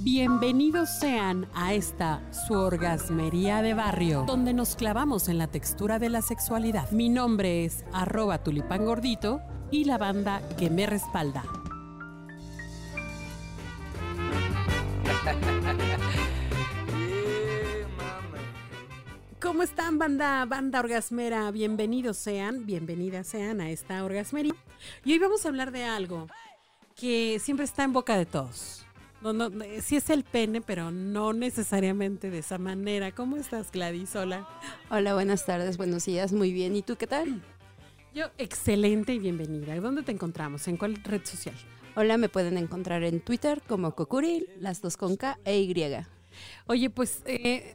Bienvenidos sean a esta su orgasmería de barrio, donde nos clavamos en la textura de la sexualidad. Mi nombre es arroba tulipán gordito y la banda que me respalda. ¿Cómo están, banda, banda orgasmera? Bienvenidos sean, bienvenidas sean a esta orgasmería. Y hoy vamos a hablar de algo que siempre está en boca de todos. No, no, sí es el pene, pero no necesariamente de esa manera. ¿Cómo estás, Gladys? Hola. Hola, buenas tardes, buenos días, muy bien. ¿Y tú qué tal? Yo, excelente y bienvenida. ¿Dónde te encontramos? ¿En cuál red social? Hola, me pueden encontrar en Twitter como Kokuri, las dos con K e Y. Oye, pues eh,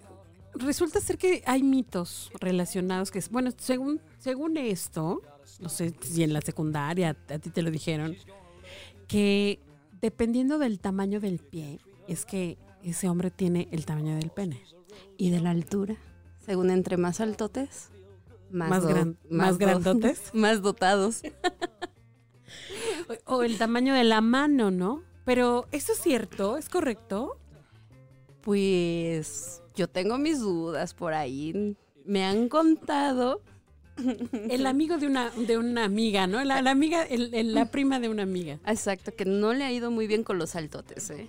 resulta ser que hay mitos relacionados que, bueno, según, según esto, no sé si en la secundaria a ti te lo dijeron, que dependiendo del tamaño del pie, es que ese hombre tiene el tamaño del pene. ¿Y de la altura? Según entre más altotes, más, Más, gran- más do- grandotes. más dotados. O, o el tamaño de la mano, ¿no? Pero, ¿eso es cierto? ¿Es correcto? Pues yo tengo mis dudas por ahí. Me han contado. El amigo de una, de una amiga, ¿no? La, la amiga, el- el- la prima de una amiga. Exacto, que no le ha ido muy bien con los altotes, ¿eh?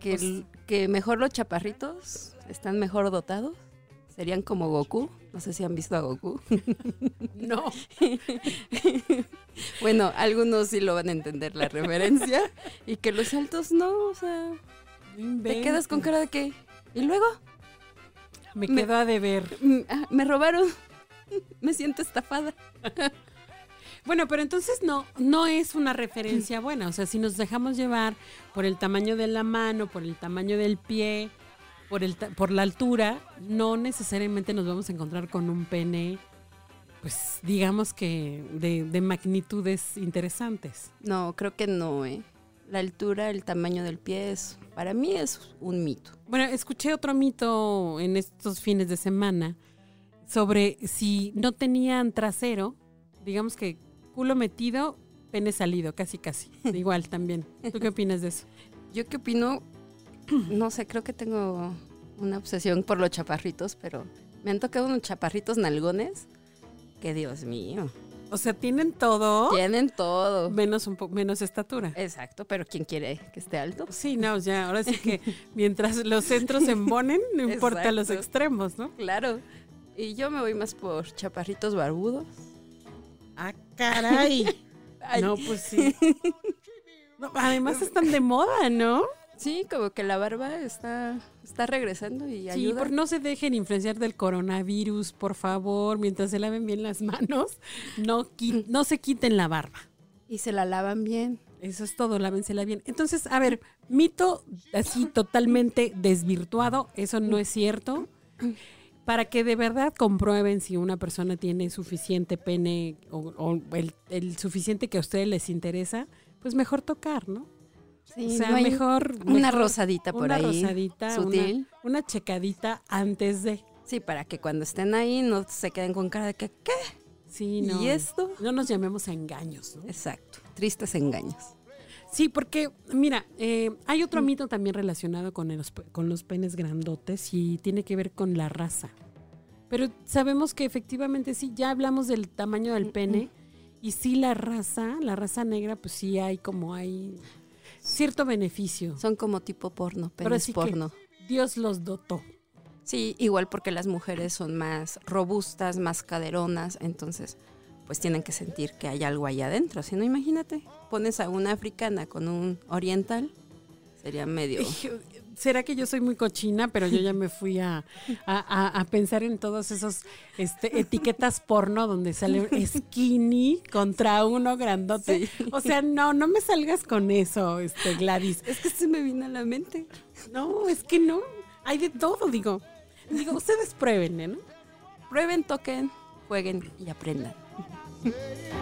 Que, Pues- el- que mejor los chaparritos están mejor dotados. Serían como Goku. No sé si han visto a Goku. No. bueno, algunos sí lo van a entender la referencia. y que los altos no, o sea, te quedas con cara de que. ¿Y luego? Me me- quedo a deber. Mm, ah, me robaron. me siento estafada. Bueno, pero entonces no, no es una referencia buena. O sea, si nos dejamos llevar por el tamaño de la mano, por el tamaño del pie, por, el por la altura, no necesariamente nos vamos a encontrar con un pene, pues digamos que de, de magnitudes interesantes. No, creo que no, ¿eh? La altura, el tamaño del pie es, para mí es un mito. Bueno, escuché otro mito en estos fines de semana sobre si no tenían trasero, digamos que culo metido, pene salido, casi casi. Igual también. ¿Tú qué opinas de eso? Yo qué opino, no sé, creo que tengo una obsesión por los chaparritos, pero me han tocado unos chaparritos nalgones que Dios mío, O sea, tienen todo tienen todo. menos un poco menos estatura. Exacto, pero ¿quién quiere que esté alto? Sí, no, ya, ahora sí que mientras los centros se embonen, no importa los extremos, ¿no? Claro. Y yo me voy más por chaparritos barbudos. Ah, caray. Ay. No, pues sí. No, además están de moda, ¿no? Sí, como que la barba está, está regresando y Sí, ayuda. por no se dejen influenciar del coronavirus, por favor, mientras se laven bien las manos, no, no se quiten la barba. Y se la lavan bien. Eso es todo, lávensela bien. Entonces, a ver, mito así totalmente desvirtuado, eso no es cierto. Para que de verdad comprueben si una persona tiene suficiente pene o, o el, el suficiente que a ustedes les interesa, pues mejor tocar, ¿no? Sí, o sea, no mejor, Una mejor rosadita por una ahí. rosadita, Sutil. Una, una checadita antes de. Sí, para que cuando estén ahí no se queden con cara de que, ¿qué? Sí, no. ¿Y esto? No nos llamemos a engaños, ¿no? Exacto, tristes engaños. Sí, porque, mira, eh, hay otro mito también relacionado con los, pe- con los penes grandotes y tiene que ver con la raza. Pero sabemos que efectivamente sí, ya hablamos del tamaño del pene y sí la raza, la raza negra, pues sí hay como hay cierto beneficio. Son como tipo porno, Pero penes sí porno. Dios los dotó. Sí, igual porque las mujeres son más robustas, más caderonas, entonces pues tienen que sentir que hay algo ahí adentro. Si no, imagínate, pones a una africana con un oriental, sería medio... Será que yo soy muy cochina, pero yo ya me fui a, a- a- pensar en todos esos este, etiquetas porno donde sale skinny contra uno grandote. O sea, no, no me salgas con eso, este Gladys. Es que se me vino a la mente. No, es que no. Hay de todo, digo. Digo, ustedes prueben, ¿no? Prueben, toquen, jueguen y aprendan. Yeah.